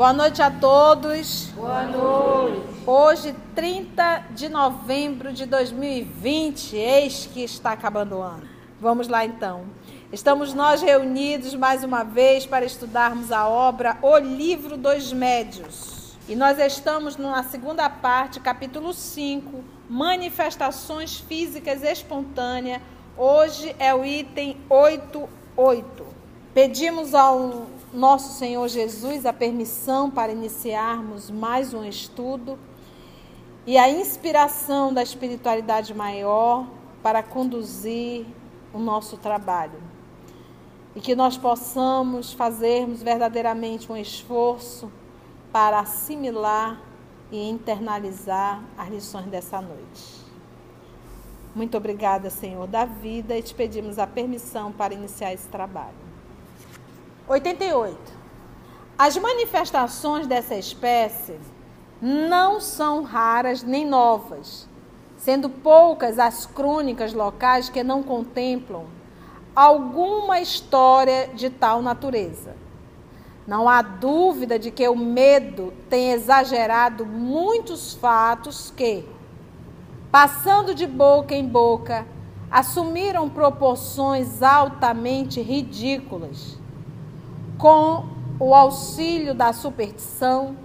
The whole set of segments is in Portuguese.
Boa noite a todos. Boa noite. Hoje, 30 de novembro de 2020, eis que está acabando o ano. Vamos lá então. Estamos nós reunidos mais uma vez para estudarmos a obra O Livro dos Médios. E nós estamos na segunda parte, capítulo 5, Manifestações Físicas Espontâneas. Hoje é o item 88. Pedimos ao nosso Senhor Jesus a permissão para iniciarmos mais um estudo e a inspiração da espiritualidade maior para conduzir o nosso trabalho. E que nós possamos fazermos verdadeiramente um esforço para assimilar e internalizar as lições dessa noite. Muito obrigada, Senhor da vida, e te pedimos a permissão para iniciar esse trabalho. 88. As manifestações dessa espécie não são raras nem novas, sendo poucas as crônicas locais que não contemplam alguma história de tal natureza. Não há dúvida de que o medo tem exagerado muitos fatos que, passando de boca em boca, assumiram proporções altamente ridículas. Com o auxílio da superstição,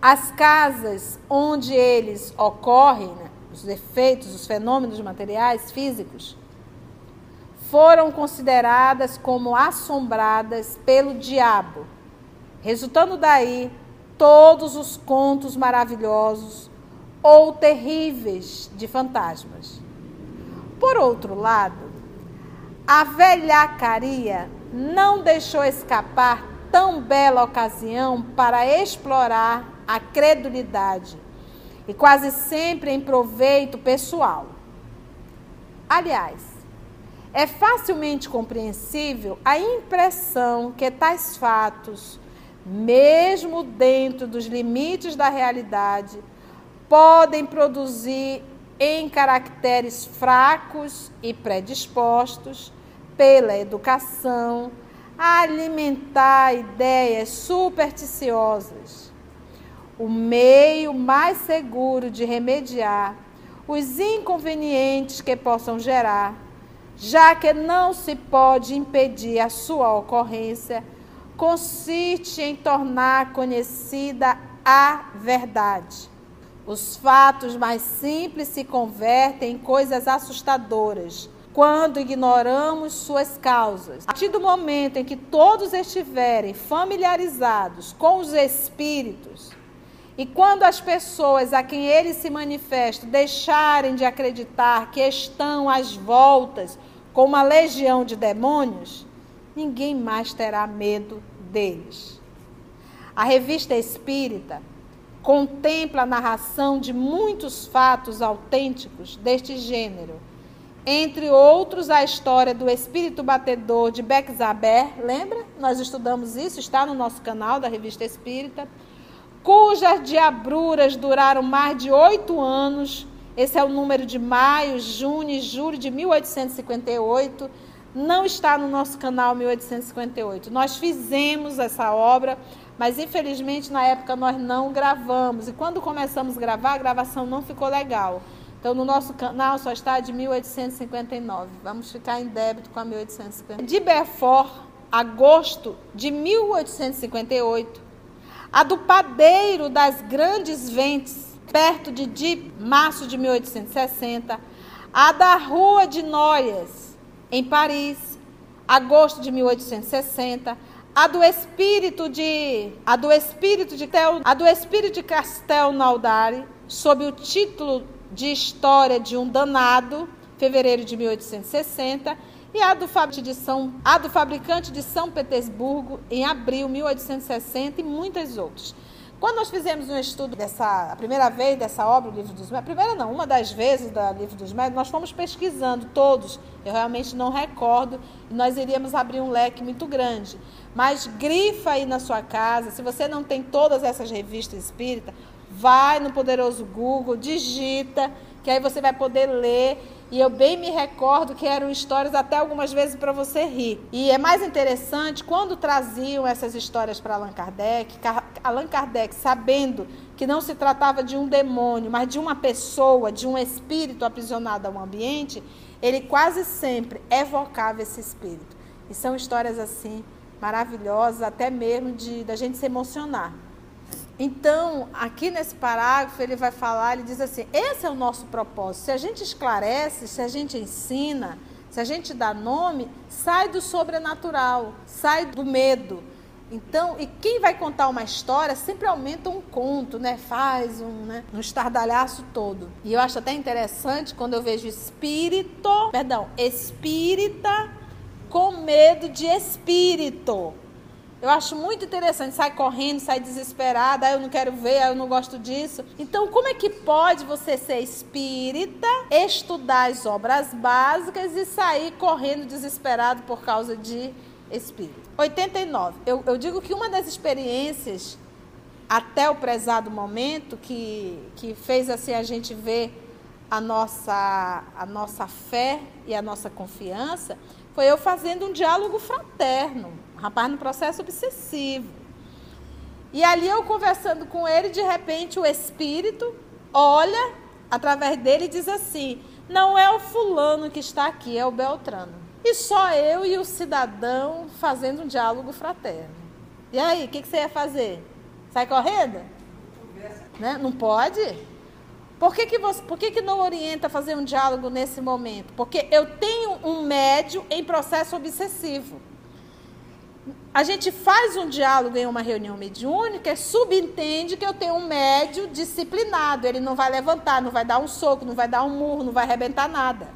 as casas onde eles ocorrem, né, os efeitos, os fenômenos materiais, físicos, foram consideradas como assombradas pelo diabo, resultando daí todos os contos maravilhosos ou terríveis de fantasmas. Por outro lado, a velhacaria não deixou escapar tão bela ocasião para explorar a credulidade e quase sempre em proveito pessoal. Aliás, é facilmente compreensível a impressão que tais fatos, mesmo dentro dos limites da realidade, podem produzir em caracteres fracos e predispostos pela educação a alimentar ideias supersticiosas. O meio mais seguro de remediar os inconvenientes que possam gerar, já que não se pode impedir a sua ocorrência, consiste em tornar conhecida a verdade os fatos mais simples se convertem em coisas assustadoras quando ignoramos suas causas. A partir do momento em que todos estiverem familiarizados com os espíritos, e quando as pessoas a quem ele se manifesta deixarem de acreditar que estão às voltas com uma legião de demônios, ninguém mais terá medo deles. A revista espírita contempla a narração de muitos fatos autênticos deste gênero, entre outros a história do espírito batedor de Bexaber, lembra? Nós estudamos isso, está no nosso canal da Revista Espírita, cujas diabruras duraram mais de oito anos. Esse é o número de maio, junho e julho de 1858. Não está no nosso canal 1858. Nós fizemos essa obra mas infelizmente na época nós não gravamos. E quando começamos a gravar, a gravação não ficou legal. Então no nosso canal só está de 1859. Vamos ficar em débito com a 1859. De Beaufort, agosto de 1858. A do Padeiro das Grandes Ventes, perto de Dieppe, março de 1860. A da Rua de Noyes, em Paris, agosto de 1860 a do espírito de a do espírito de Tel, a do espírito de Castel Naudari, sob o título de História de um Danado, fevereiro de 1860, e a do, de São, a do fabricante de São Petersburgo, em abril de 1860, e muitas outras. Quando nós fizemos um estudo dessa, a primeira vez dessa obra, o Livro dos Médios, a primeira não, uma das vezes da Livro dos Médios, nós fomos pesquisando todos, eu realmente não recordo, nós iríamos abrir um leque muito grande. Mas grifa aí na sua casa, se você não tem todas essas revistas espíritas, vai no poderoso Google, digita, que aí você vai poder ler E eu bem me recordo que eram histórias até algumas vezes para você rir. E é mais interessante quando traziam essas histórias para Allan Kardec, Allan Kardec, sabendo que não se tratava de um demônio, mas de uma pessoa, de um espírito aprisionado a um ambiente, ele quase sempre evocava esse espírito. E são histórias assim maravilhosas, até mesmo de da gente se emocionar. Então, aqui nesse parágrafo, ele vai falar, ele diz assim: esse é o nosso propósito. Se a gente esclarece, se a gente ensina, se a gente dá nome, sai do sobrenatural, sai do medo. Então, e quem vai contar uma história sempre aumenta um conto, né? Faz um, né? um estardalhaço todo. E eu acho até interessante quando eu vejo espírito, perdão, espírita com medo de espírito. Eu acho muito interessante, sai correndo, sai desesperada, ah, eu não quero ver, ah, eu não gosto disso. Então, como é que pode você ser espírita, estudar as obras básicas e sair correndo desesperado por causa de espírito? 89. Eu, eu digo que uma das experiências até o prezado momento que, que fez assim a gente ver a nossa, a nossa fé e a nossa confiança foi eu fazendo um diálogo fraterno rapaz no processo obsessivo. E ali eu conversando com ele, de repente o espírito olha através dele e diz assim: não é o fulano que está aqui, é o Beltrano. E só eu e o cidadão fazendo um diálogo fraterno. E aí, o que, que, você ia fazer? Sai correndo? Né? Não pode? Por que, que, você, por que, que não orienta a fazer um diálogo nesse momento? Porque eu tenho um médio em processo obsessivo a gente faz um diálogo em uma reunião mediúnica, subentende que eu tenho um médio disciplinado. Ele não vai levantar, não vai dar um soco, não vai dar um murro, não vai arrebentar nada.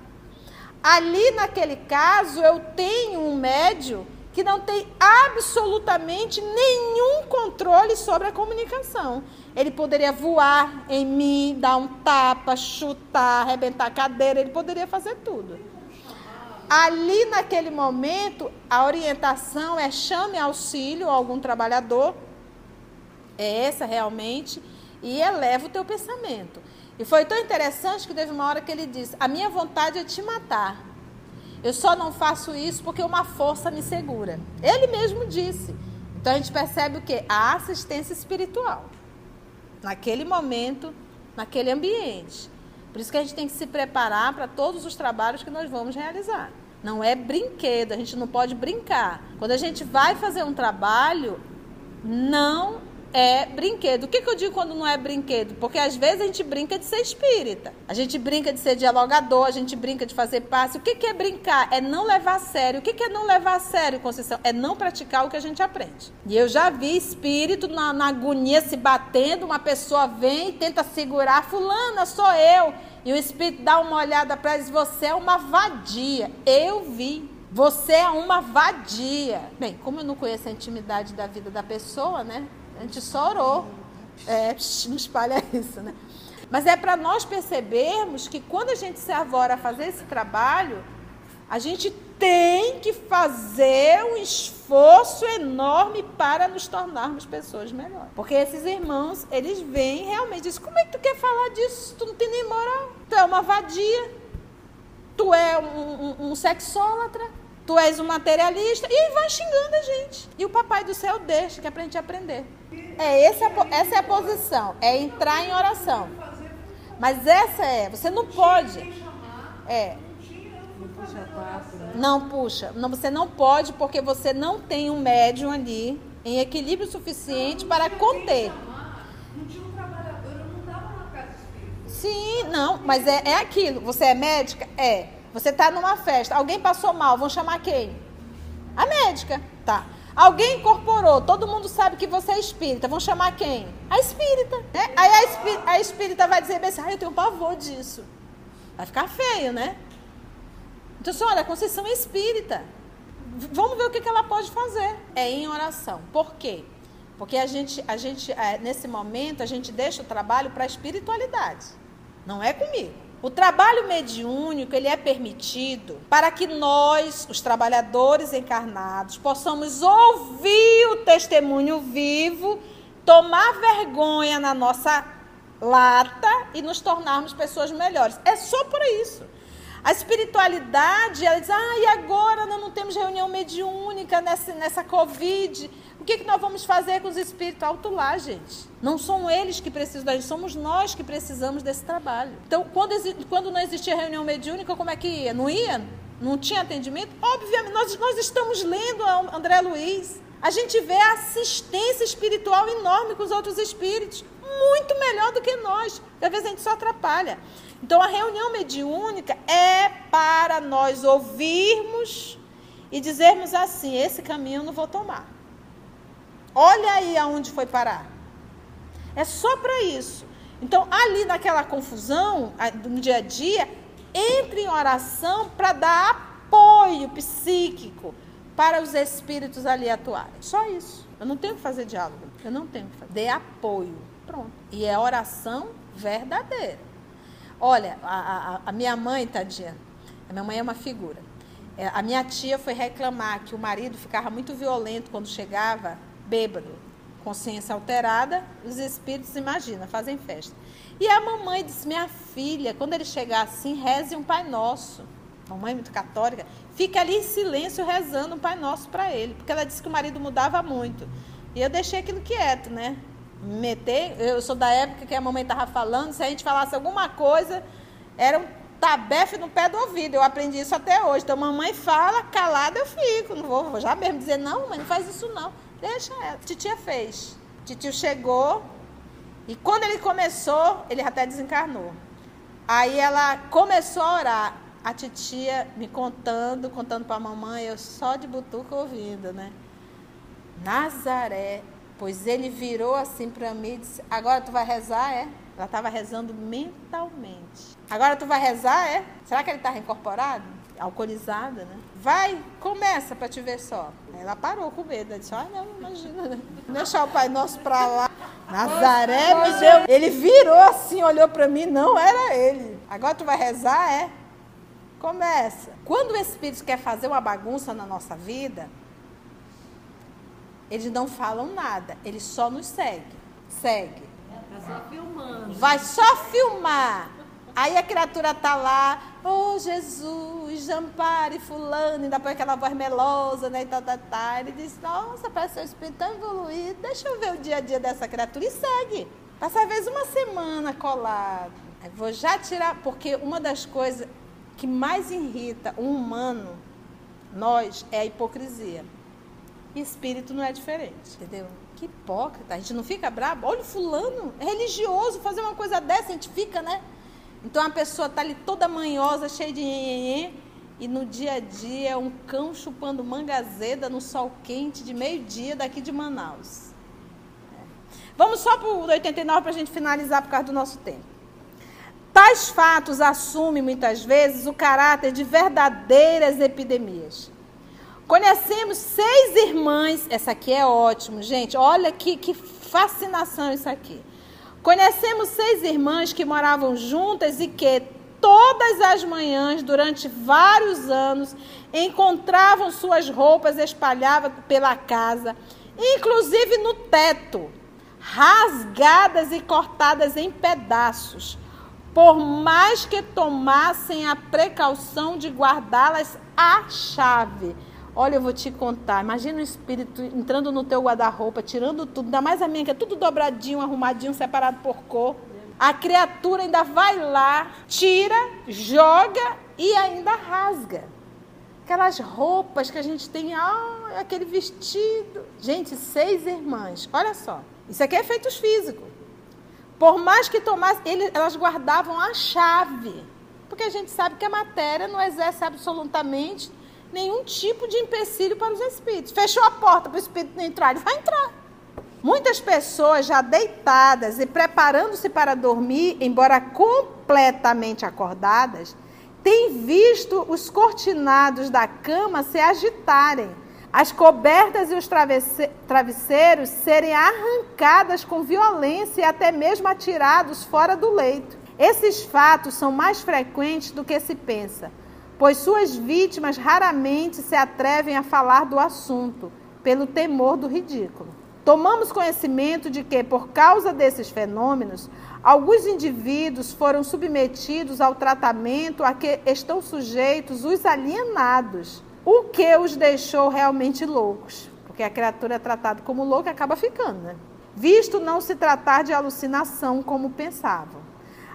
Ali, naquele caso, eu tenho um médio que não tem absolutamente nenhum controle sobre a comunicação. Ele poderia voar em mim, dar um tapa, chutar, arrebentar a cadeira, ele poderia fazer tudo. Ali naquele momento, a orientação é chame auxílio a algum trabalhador, é essa realmente, e eleva o teu pensamento. E foi tão interessante que teve uma hora que ele disse: A minha vontade é te matar. Eu só não faço isso porque uma força me segura. Ele mesmo disse. Então a gente percebe o que? A assistência espiritual. Naquele momento, naquele ambiente. Por isso que a gente tem que se preparar para todos os trabalhos que nós vamos realizar. Não é brinquedo, a gente não pode brincar. Quando a gente vai fazer um trabalho, não é brinquedo. O que, que, eu digo quando não é brinquedo? Porque às vezes a gente brinca de ser espírita, a gente brinca de ser dialogador, a gente brinca de fazer passe. O que, que é brincar? É não levar a sério. O que, que é não levar a sério, Conceição? É não praticar o que a gente aprende. E eu já vi espírito na, na agonia se batendo, uma pessoa vem e tenta segurar, fulana, sou eu. E o Espírito dá uma olhada para eles: você é uma vadia. Eu vi. Você é uma vadia. Bem, como eu não conheço a intimidade da vida da pessoa, né? A gente só orou. É, não espalha isso, né? Mas é para nós percebermos que quando a gente se avora a fazer esse trabalho, a gente tem que fazer um esforço enorme para nos tornarmos pessoas melhores. Porque esses irmãos, eles vêm realmente dizem, como é que tu quer falar disso? Tu não tem nem moral. Tu é uma vadia. Tu é um, um, um sexólatra. Tu és um materialista. E vai xingando a gente. E o papai do céu deixa, que é pra gente aprender. É, essa, essa é a posição. É entrar em oração. Mas essa é, você não pode. É, não puxa. Não, você não pode porque você não tem um médium ali em equilíbrio suficiente para conter. Sim, não, mas é, é aquilo. Você é médica? É. Você está numa festa, alguém passou mal, vão chamar quem? A médica. Tá. Alguém incorporou, todo mundo sabe que você é espírita, vão chamar quem? A espírita. Né? Aí a espírita, a espírita vai dizer assim, ah, eu tenho pavor disso. Vai ficar feio, né? Então, assim, olha, a Conceição é espírita. Vamos ver o que, que ela pode fazer. É em oração. Por quê? Porque a gente, a gente é, nesse momento, a gente deixa o trabalho para a espiritualidade. Não é comigo. O trabalho mediúnico, ele é permitido para que nós, os trabalhadores encarnados, possamos ouvir o testemunho vivo, tomar vergonha na nossa lata e nos tornarmos pessoas melhores. É só por isso. A espiritualidade, ela diz, ah, e agora nós não temos reunião mediúnica nessa, nessa Covid. O que, que nós vamos fazer com os espíritos? Alto lá, gente. Não são eles que precisam da gente, somos nós que precisamos desse trabalho. Então, quando, quando não existia reunião mediúnica, como é que ia? Não ia? Não tinha atendimento? Obviamente, nós, nós estamos lendo André Luiz. A gente vê a assistência espiritual enorme com os outros espíritos. Muito melhor do que nós. Às vezes a gente só atrapalha. Então, a reunião mediúnica é para nós ouvirmos e dizermos assim: esse caminho eu não vou tomar. Olha aí aonde foi parar. É só para isso. Então, ali naquela confusão, no dia a dia, entre em oração para dar apoio psíquico para os espíritos ali atuarem. Só isso. Eu não tenho que fazer diálogo. Eu não tenho que fazer. Dê apoio. Pronto. E é oração verdadeira. Olha, a, a, a minha mãe, tadinha, a minha mãe é uma figura. É, a minha tia foi reclamar que o marido ficava muito violento quando chegava, bêbado, consciência alterada, os espíritos, imagina, fazem festa. E a mamãe disse: Minha filha, quando ele chegar assim, reze um Pai Nosso. Mamãe muito católica, fica ali em silêncio rezando um Pai Nosso para ele, porque ela disse que o marido mudava muito. E eu deixei aquilo quieto, né? Meter. Eu sou da época que a mamãe estava falando, se a gente falasse alguma coisa, era um tabefe no pé do ouvido. Eu aprendi isso até hoje. Então, mamãe fala, calada eu fico. Não vou, vou já mesmo dizer, não, mãe, não faz isso não. Deixa ela. Titia fez. Titio chegou e quando ele começou, ele até desencarnou. Aí ela começou a orar. A titia me contando, contando para a mamãe, eu só de butuca ouvindo, né? Nazaré Pois ele virou assim para mim e disse: Agora tu vai rezar, é? Ela estava rezando mentalmente. Agora tu vai rezar, é? Será que ele estava incorporado? Alcoolizada, né? Vai, começa para te ver só. Ela parou com medo. Ela disse: Ah, não, imagina, né? Deixar o Pai Nosso para lá. Nazaré me deu. Ele virou assim, olhou para mim, não era ele. Agora tu vai rezar, é? Começa. Quando o Espírito quer fazer uma bagunça na nossa vida, eles não falam nada, eles só nos seguem. Segue. Vai só filmando. Vai só filmar. Aí a criatura tá lá, oh Jesus, Jampare, fulano, ainda põe aquela voz melosa, né? E tá, tá, tá. Ele diz, nossa, parece um espírito tão evoluído, deixa eu ver o dia a dia dessa criatura e segue. Passa às vezes uma semana colado. Vou já tirar, porque uma das coisas que mais irrita um humano, nós, é a hipocrisia. Espírito não é diferente, entendeu? Que hipócrita. A gente não fica bravo. Olha fulano, é religioso, fazer uma coisa dessa, a gente fica, né? Então a pessoa tá ali toda manhosa, cheia de nhenhenhê, e no dia a dia é um cão chupando manga azeda no sol quente de meio-dia daqui de Manaus. É. Vamos só para o 89 para a gente finalizar por causa do nosso tempo. Tais fatos assumem muitas vezes o caráter de verdadeiras epidemias. Conhecemos seis irmãs. Essa aqui é ótimo, gente. Olha que, que fascinação isso aqui. Conhecemos seis irmãs que moravam juntas e que todas as manhãs, durante vários anos, encontravam suas roupas espalhadas pela casa, inclusive no teto, rasgadas e cortadas em pedaços, por mais que tomassem a precaução de guardá-las à chave Olha, eu vou te contar. Imagina o espírito entrando no teu guarda-roupa, tirando tudo, ainda mais a minha, que é tudo dobradinho, arrumadinho, separado por cor. A criatura ainda vai lá, tira, joga e ainda rasga. Aquelas roupas que a gente tem, ah, aquele vestido. Gente, seis irmãs, olha só. Isso aqui é efeitos físicos. Por mais que tomasse, ele, elas guardavam a chave. Porque a gente sabe que a matéria não exerce absolutamente nenhum tipo de empecilho para os espíritos. Fechou a porta para o espírito não entrar, ele vai entrar. Muitas pessoas já deitadas e preparando-se para dormir, embora completamente acordadas, têm visto os cortinados da cama se agitarem, as cobertas e os travesseiros serem arrancadas com violência e até mesmo atirados fora do leito. Esses fatos são mais frequentes do que se pensa pois suas vítimas raramente se atrevem a falar do assunto, pelo temor do ridículo. Tomamos conhecimento de que, por causa desses fenômenos, alguns indivíduos foram submetidos ao tratamento a que estão sujeitos os alienados, o que os deixou realmente loucos. Porque a criatura é tratada como louca acaba ficando, né? Visto não se tratar de alucinação como pensavam.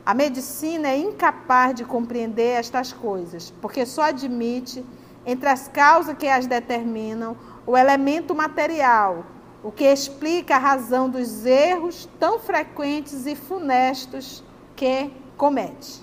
A medicina é incapaz de compreender estas coisas, porque só admite, entre as causas que as determinam, o elemento material, o que explica a razão dos erros tão frequentes e funestos que comete.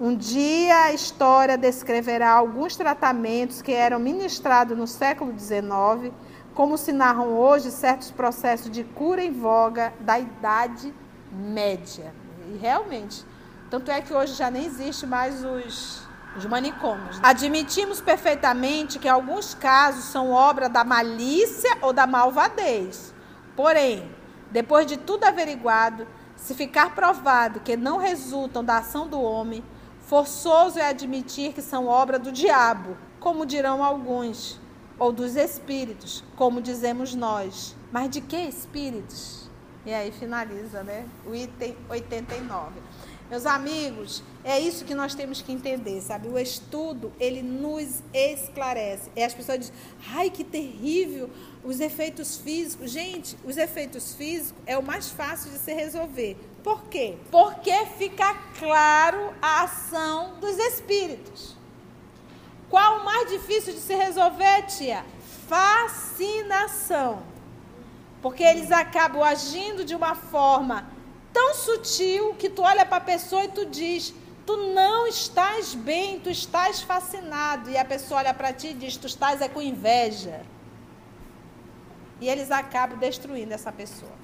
Um dia a história descreverá alguns tratamentos que eram ministrados no século XIX, como se narram hoje certos processos de cura em voga da Idade Média. E realmente, tanto é que hoje já nem existe mais os os manicômios. Admitimos perfeitamente que alguns casos são obra da malícia ou da malvadez. Porém, depois de tudo averiguado, se ficar provado que não resultam da ação do homem, forçoso é admitir que são obra do diabo, como dirão alguns, ou dos espíritos, como dizemos nós. Mas de que espíritos? E aí finaliza, né? O item 89. Meus amigos, é isso que nós temos que entender, sabe? O estudo, ele nos esclarece. E as pessoas dizem, ai, que terrível, os efeitos físicos. Gente, os efeitos físicos é o mais fácil de se resolver. Por quê? Porque fica claro a ação dos espíritos. Qual o mais difícil de se resolver, tia? Fascinação. Porque eles acabam agindo de uma forma tão sutil que tu olha para a pessoa e tu diz: Tu não estás bem, tu estás fascinado. E a pessoa olha para ti e diz: Tu estás é com inveja. E eles acabam destruindo essa pessoa.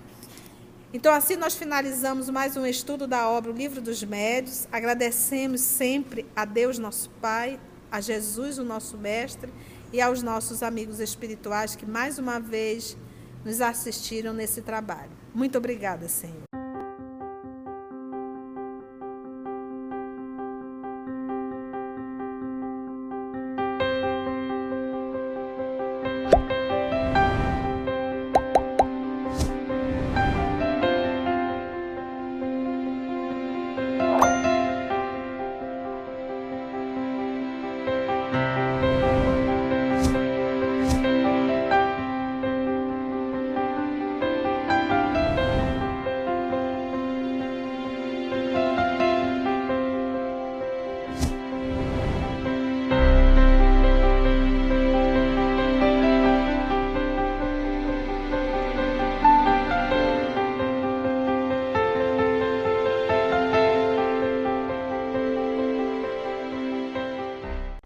Então, assim nós finalizamos mais um estudo da obra O Livro dos Médios. Agradecemos sempre a Deus, nosso Pai, a Jesus, o nosso Mestre, e aos nossos amigos espirituais que mais uma vez nos assistiram nesse trabalho. Muito obrigada, Senhor.